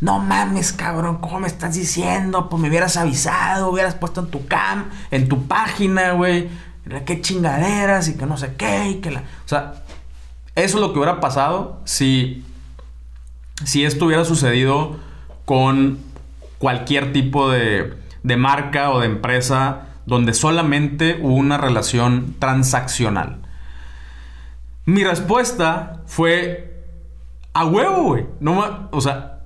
No mames, cabrón, ¿cómo me estás diciendo? Pues me hubieras avisado, hubieras puesto en tu cam, en tu página, güey. Qué chingaderas y que no sé qué y que la... O sea, eso es lo que hubiera pasado si, si esto hubiera sucedido con cualquier tipo de, de marca o de empresa donde solamente hubo una relación transaccional. Mi respuesta fue a huevo, güey. No, o sea,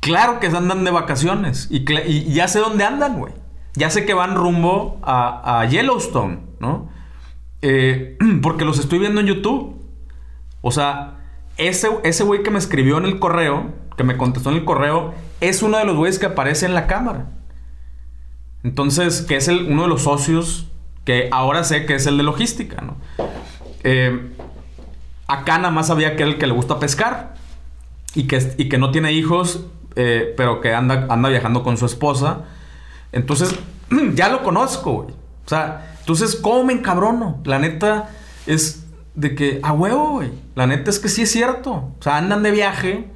claro que andan de vacaciones y, ya sé dónde andan, güey. Ya sé que van rumbo a, Yellowstone, ¿no? Eh, porque los estoy viendo en YouTube. O sea, ese, ese güey que me escribió en el correo, que me contestó en el correo, es uno de los güeyes que aparece en la cámara. Entonces, que es el, uno de los socios que ahora sé que es el de logística, ¿no? Eh, acá nada más había aquel que le gusta pescar y que, y que no tiene hijos, eh, pero que anda, anda viajando con su esposa. Entonces, ya lo conozco, güey. O sea, entonces, ¿cómo me encabrono? La neta es de que, a huevo, güey. La neta es que sí es cierto. O sea, andan de viaje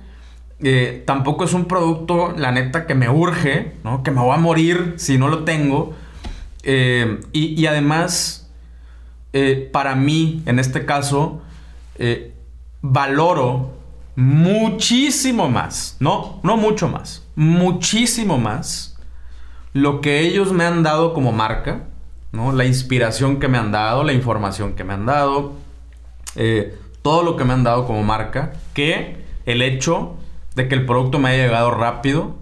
eh, tampoco es un producto, la neta, que me urge, ¿no? Que me voy a morir si no lo tengo. Eh, y, además, para mí, en este caso, valoro muchísimo más, no, no mucho más, muchísimo más lo que ellos me han dado como marca, ¿no? La inspiración que me han dado, la información que me han dado, todo lo que me han dado como marca, que el hecho de que el producto me haya llegado rápido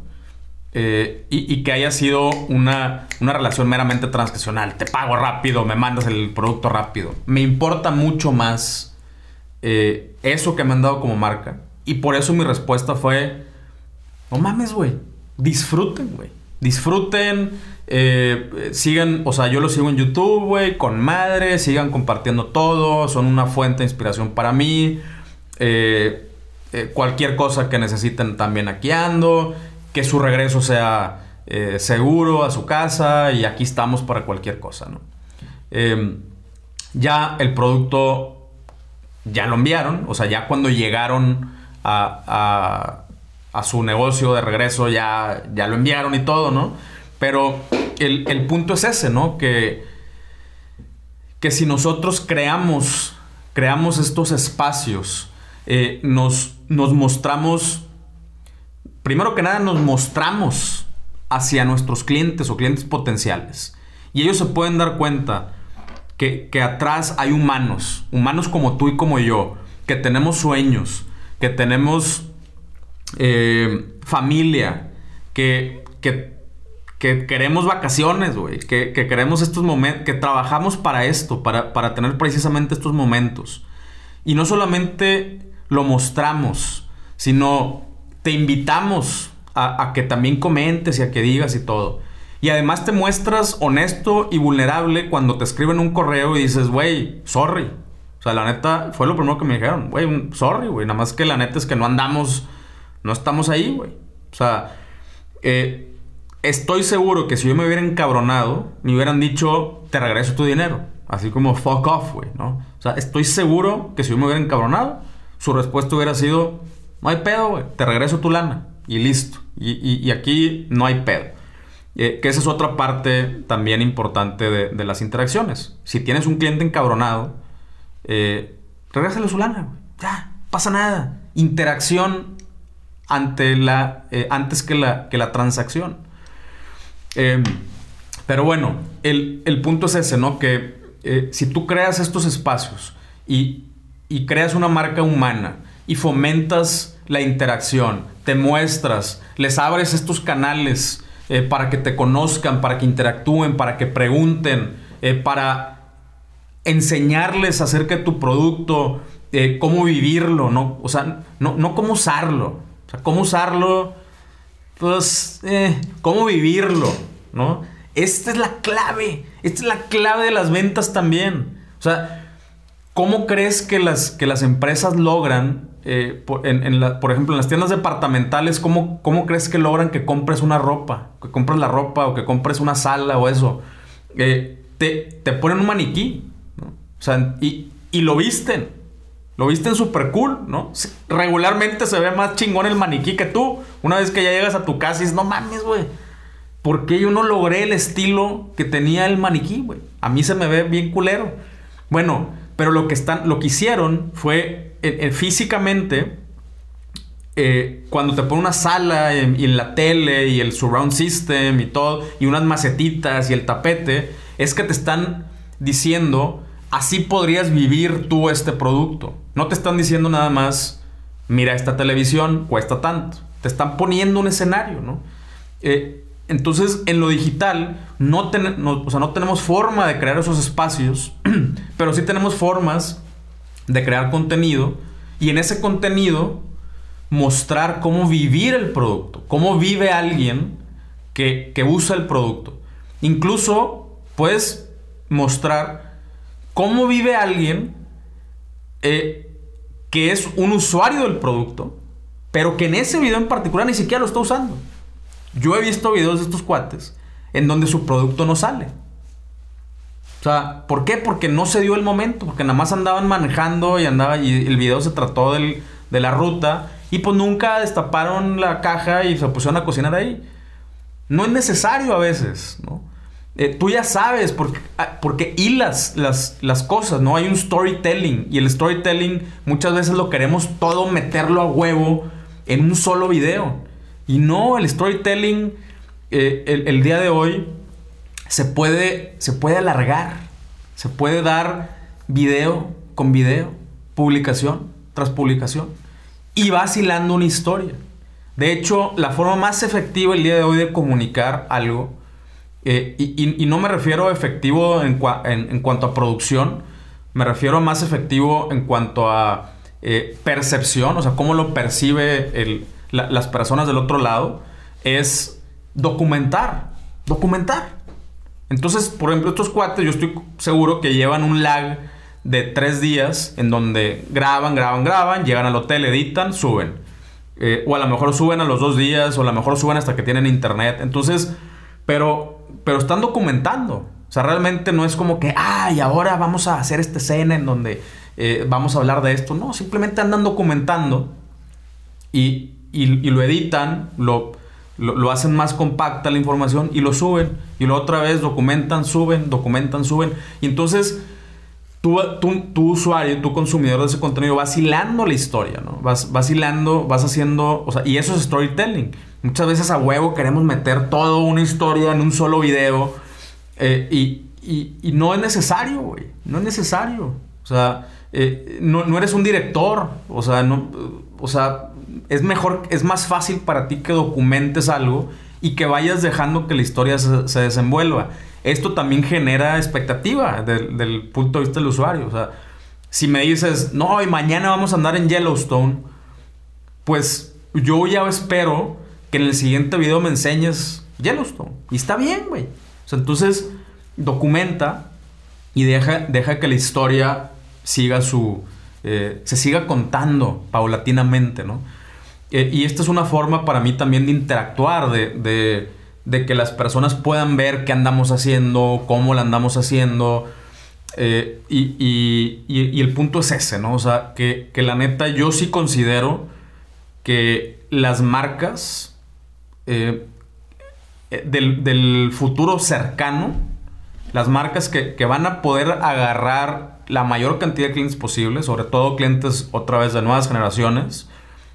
eh, y, que haya sido una, relación meramente transaccional. Te pago rápido, me mandas el producto rápido. Me importa mucho más eh, eso que me han dado como marca. Y por eso mi respuesta fue, no mames, güey, disfruten, güey. Disfruten, eh, sigan, o sea, yo lo sigo en YouTube, güey, con madre, sigan compartiendo todo, son una fuente de inspiración para mí. Eh, eh, cualquier cosa que necesiten también aquí ando, que su regreso sea eh, seguro a su casa y aquí estamos para cualquier cosa, ¿no? Em, ya el producto ya lo enviaron, o sea, ya cuando llegaron a, su negocio de regreso ya, ya lo enviaron y todo, ¿no? Pero el, el punto es ese, ¿no? Que, que si nosotros creamos, creamos estos espacios, eh, nos, nos mostramos, primero que nada nos mostramos hacia nuestros clientes o clientes potenciales. Y ellos se pueden dar cuenta que, atrás hay humanos, humanos como tú y como yo, que tenemos sueños, que tenemos eh, familia, que, que, queremos vacaciones, güey, que, queremos estos momentos, que trabajamos para esto, para, para tener precisamente estos momentos. Y no solamente lo mostramos, sino te invitamos a, que también comentes y a que digas y todo. Y además te muestras honesto y vulnerable cuando te escriben un correo y dices, güey, sorry. Sea, la neta, fue lo primero que me dijeron, güey, sorry, güey. Nada más que la neta es que no andamos, no estamos ahí, güey. O sea, eh, estoy seguro que si yo me hubiera encabronado, me hubieran dicho, te regreso tu dinero. Así como fuck off, güey, ¿no? O sea, estoy seguro que si yo me hubiera encabronado, su respuesta hubiera sido, no hay pedo, güey, te regreso tu lana y listo. Y, aquí no hay pedo. Eh, que esa es otra parte también importante de, las interacciones. Si tienes un cliente encabronado, eh, regrésale su lana. Ya, pasa nada. Interacción ante la, eh, antes que la, que la transacción. Em, pero bueno, el, el, punto es ese, ¿no? Que eh, si tú creas estos espacios y y creas una marca humana y fomentas la interacción, te muestras, les abres estos canales eh, para que te conozcan, para que interactúen, para que pregunten, para enseñarles acerca de tu producto, eh, cómo vivirlo, ¿no? O sea, no, no cómo usarlo. O sea, cómo usarlo, pues, eh, cómo vivirlo, ¿no? Esta es la clave. Esta es la clave de las ventas también. O sea, ¿cómo crees que las, que las empresas logran, eh, por, ejemplo, en las tiendas departamentales, ¿cómo, ¿cómo, crees que logran que compres una ropa? Que compres la ropa o que compres una sala o eso. te, te, ponen un maniquí. O sea, y, y lo visten. Lo viste en super cool, ¿no? Regularmente se ve más chingón el maniquí que tú. Una vez que ya llegas a tu casa y dices, no mames, güey. ¿Por qué yo no logré el estilo que tenía el maniquí, güey? A mí se me ve bien culero. Bueno, pero lo que, están, lo que hicieron fue físicamente, eh, cuando te ponen una sala y, y la tele y el surround system y todo, y unas macetitas y el tapete, es que te están diciendo así podrías vivir tú este producto. No te están diciendo nada más, mira, esta televisión cuesta tanto. Te están poniendo un escenario, ¿no? Eh, entonces, en lo digital, no, o no tenemos forma de crear esos espacios, pero sí tenemos formas de crear contenido y en ese contenido mostrar cómo vivir el producto, cómo vive alguien que, que usa el producto. Incluso puedes mostrar cómo vive alguien eh, que es un usuario del producto, pero que en ese video en particular ni siquiera lo está usando. Yo he visto videos de estos cuates en donde su producto no sale. O sea, ¿por qué? Porque no se dio el momento, porque nada más andaban manejando y andaba y el video se trató de la ruta y pues nunca destaparon la caja y se pusieron a cocinar ahí. No es necesario a veces, ¿no? Eh, tú ya sabes porque, ah, hilas las, las cosas, ¿no? Hay un storytelling y el storytelling muchas veces lo queremos todo meterlo a huevo en un solo video. Y no, el storytelling eh, el, día de hoy se puede, se puede alargar, se puede dar video con video, publicación tras publicación y vacilando una historia. De hecho, la forma más efectiva el día de hoy de comunicar algo eh, y, no me refiero a efectivo en, cuanto a producción, me refiero a más efectivo en cuanto a eh, percepción, o sea, cómo lo percibe las personas del otro lado, es documentar, documentar. Entonces, por ejemplo, estos cuates, yo estoy seguro que llevan un lag de tres días en donde graban, graban, graban, llegan al hotel, editan, suben. Eh, o a lo mejor suben a los dos días, o a lo mejor suben hasta que tienen internet. Entonces, pero pero están documentando. O sea, realmente no es como que, ay, ahora vamos a hacer esta escena en donde eh, vamos a hablar de esto. No, simplemente andan documentando y, lo editan, lo, lo, hacen más compacta la información y lo suben. Y lo otra vez documentan, suben, documentan, suben. Y entonces tú, tu usuario, tu consumidor de ese contenido, vas hilando la historia, ¿no? Vas, vas hilando, vas haciendo, o sea, y eso es storytelling. Muchas veces a huevo queremos meter toda una historia en un solo video. Eh, y, no es necesario, güey. No es necesario. O sea, eh, no, eres un director. O sea, no, o sea, es mejor, es más fácil para ti que documentes algo y que vayas dejando que la historia se, desenvuelva. Esto también genera expectativa del punto de vista del usuario. O sea, si me dices, no, y mañana vamos a andar en Yellowstone, pues yo ya espero que en el siguiente video me enseñes Yellowstone. Y está bien, güey. O sea, entonces documenta y deja, deja que la historia siga su... Eh, se siga contando paulatinamente, ¿no? Eh, y esta es una forma para mí también de interactuar, de, de, que las personas puedan ver qué andamos haciendo, cómo la andamos haciendo. Eh, y, y, y, el punto es ese, ¿no? O sea, que, que la neta yo sí considero que las marcas eh, del, futuro cercano, las marcas que, van a poder agarrar la mayor cantidad de clientes posible, sobre todo clientes otra vez de nuevas generaciones,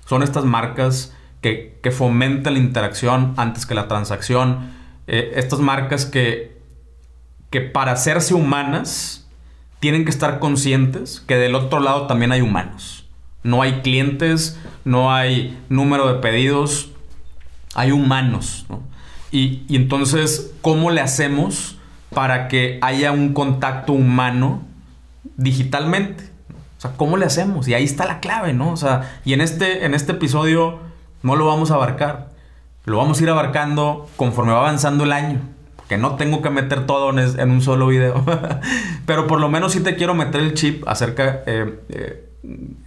son estas marcas que, fomentan la interacción antes que la transacción. Eh, estas marcas que, que para hacerse humanas tienen que estar conscientes que del otro lado también hay humanos. No hay clientes, no hay número de pedidos, hay humanos, ¿no? Y, entonces, ¿cómo le hacemos para que haya un contacto humano digitalmente? O sea, ¿cómo le hacemos? Y ahí está la clave, ¿no? O sea, y en este, en este episodio no lo vamos a abarcar. Lo vamos a ir abarcando conforme va avanzando el año. Porque no tengo que meter todo en, un solo video. Pero por lo menos sí te quiero meter el chip acerca... Eh, eh,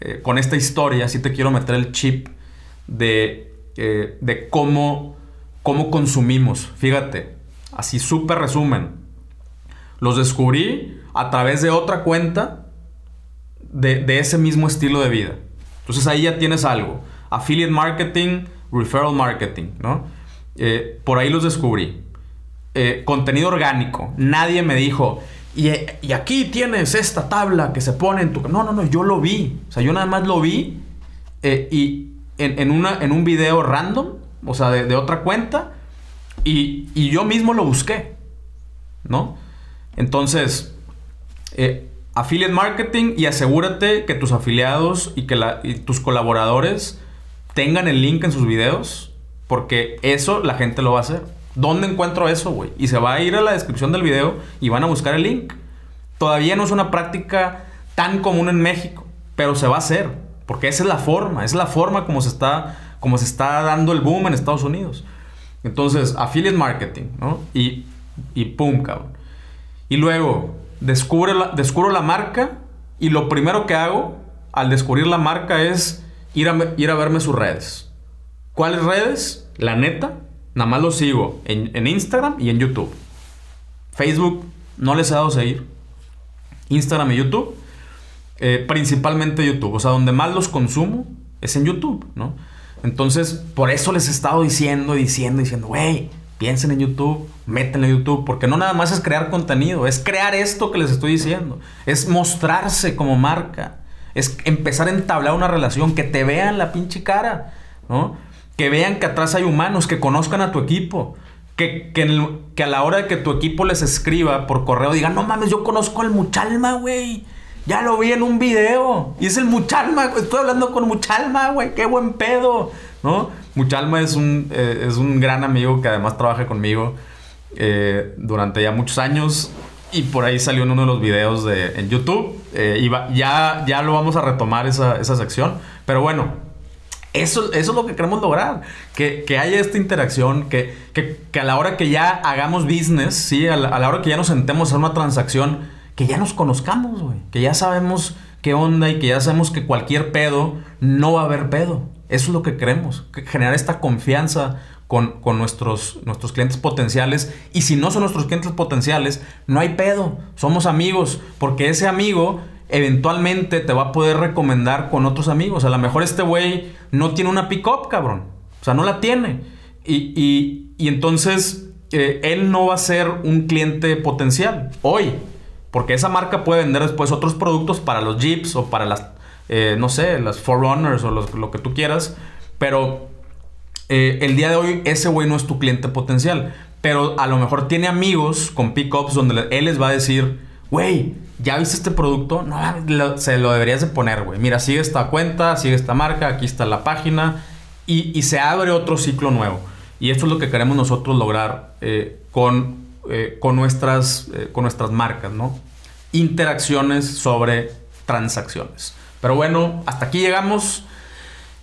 eh, con esta historia, sí te quiero meter el chip de, de cómo, cómo consumimos. Fíjate, así súper resumen. Los descubrí a través de otra cuenta de, ese mismo estilo de vida. Entonces ahí ya tienes algo. Affiliate marketing, referral marketing, ¿no? Eh, por ahí los descubrí. Eh, contenido orgánico. Nadie me dijo, y, aquí tienes esta tabla que se pone en tu... No, no, no, yo lo vi. O sea, yo nada más lo vi eh, y en, una, en un video random, o sea, de, otra cuenta, y, y, yo mismo lo busqué, ¿no? Entonces, eh, affiliate marketing y asegúrate que tus afiliados y que tus colaboradores tengan el link en sus videos, porque eso la gente lo va a hacer. ¿Dónde encuentro eso, güey? Y se va a ir a la descripción del video y van a buscar el link. Todavía no es una práctica tan común en México, pero se va a hacer, porque esa es la forma, es la forma como se está, como se está dando el boom en Estados Unidos. Entonces, affiliate marketing, ¿no? Y, y pum, cabrón. Y luego descubre la, descubro la marca y lo primero que hago al descubrir la marca es ir a, ir a verme sus redes. ¿Cuáles redes? La neta, nada más lo sigo en, Instagram y en YouTube. Facebook no les he dado seguir. Instagram y YouTube. Eh, principalmente YouTube. O sea, donde más los consumo es en YouTube, ¿no? Entonces, por eso les he estado diciendo, diciendo, diciendo, güey, piensen en YouTube, métenle en YouTube, porque no nada más es crear contenido, es crear esto que les estoy diciendo, es mostrarse como marca, es empezar a entablar una relación, que te vean la pinche cara, ¿no? Que vean que atrás hay humanos, que conozcan a tu equipo, que, que, a la hora de que tu equipo les escriba por correo digan, no mames, yo conozco al Muchalma, güey. Ya lo vi en un video. Y es el Muchalma, estoy hablando con Muchalma, güey, qué buen pedo, ¿no? Muchalma es un, eh, es un gran amigo que además trabaja conmigo eh, durante ya muchos años. Y por ahí salió en uno de los videos de, en YouTube. Eh, y ya, ya lo vamos a retomar esa, esa sección. Pero bueno, eso, eso, es lo que queremos lograr. Que, que haya esta interacción, que, que, que, a la hora que ya hagamos business, ¿sí? A la, a la, hora que ya nos sentemos a una transacción, que ya nos conozcamos, güey. Que ya sabemos qué onda y que ya sabemos que cualquier pedo no va a haber pedo. Eso es lo que queremos, generar esta confianza con, nuestros, nuestros clientes potenciales. Y si no son nuestros clientes potenciales, no hay pedo, somos amigos, porque ese amigo eventualmente te va a poder recomendar con otros amigos. A lo mejor este güey no tiene una pick-up, cabrón. O sea, no la tiene. Y, entonces eh, él no va a ser un cliente potencial hoy. Porque esa marca puede vender después otros productos para los Jeeps o para las eh, no sé, las Forerunners o lo que tú quieras, pero eh, el día de hoy ese güey no es tu cliente potencial, pero a lo mejor tiene amigos con pickups donde él les va a decir, güey, ¿ya viste este producto? No, se lo deberías de poner, güey. Mira, sigue esta cuenta, sigue esta marca, aquí está la página y, se abre otro ciclo nuevo. Y esto es lo que queremos nosotros lograr eh, con, con, nuestras, con nuestras marcas, ¿no? Interacciones sobre transacciones. Pero bueno, hasta aquí llegamos.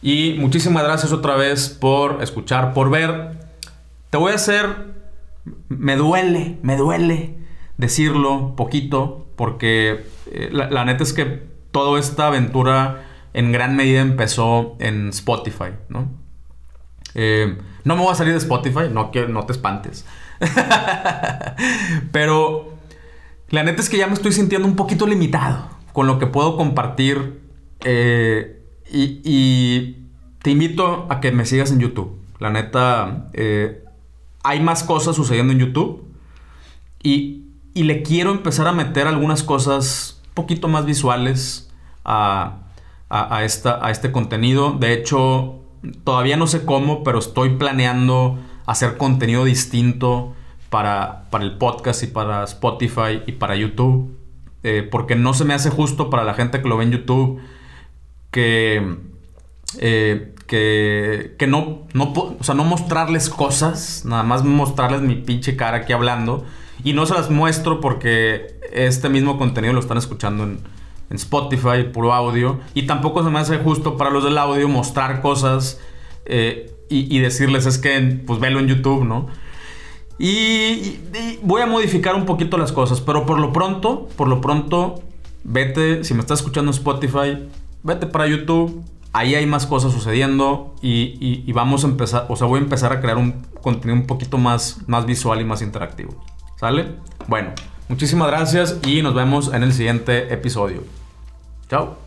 Y muchísimas gracias otra vez por escuchar, por ver. Te voy a hacer... Me duele, me duele decirlo poquito, porque eh, la, neta es que toda esta aventura en gran medida empezó en Spotify, ¿no? Eh, no me voy a salir de Spotify, no, no te espantes. Pero la neta es que ya me estoy sintiendo un poquito limitado con lo que puedo compartir eh, y, te invito a que me sigas en YouTube. La neta, eh, hay más cosas sucediendo en YouTube. Y, le quiero empezar a meter algunas cosas un poquito más visuales a, esta, a este contenido. De hecho, todavía no sé cómo, pero estoy planeando hacer contenido distinto para, para el podcast y para Spotify y para YouTube. Eh, porque no se me hace justo para la gente que lo ve en YouTube que, eh, que, que no, no, o sea, no mostrarles cosas, nada más mostrarles mi pinche cara aquí hablando. Y no se las muestro porque este mismo contenido lo están escuchando en, en Spotify, puro audio. Y tampoco se me hace justo para los del audio mostrar cosas eh, y, decirles es que pues velo en YouTube, ¿no? Y, voy a modificar un poquito las cosas, pero por lo pronto, por lo pronto, vete, si me estás escuchando en Spotify, vete para YouTube. Ahí hay más cosas sucediendo y, y, vamos a empezar, o sea, voy a empezar a crear un contenido un poquito más, más visual y más interactivo. ¿Sale? Bueno, muchísimas gracias y nos vemos en el siguiente episodio. Chao.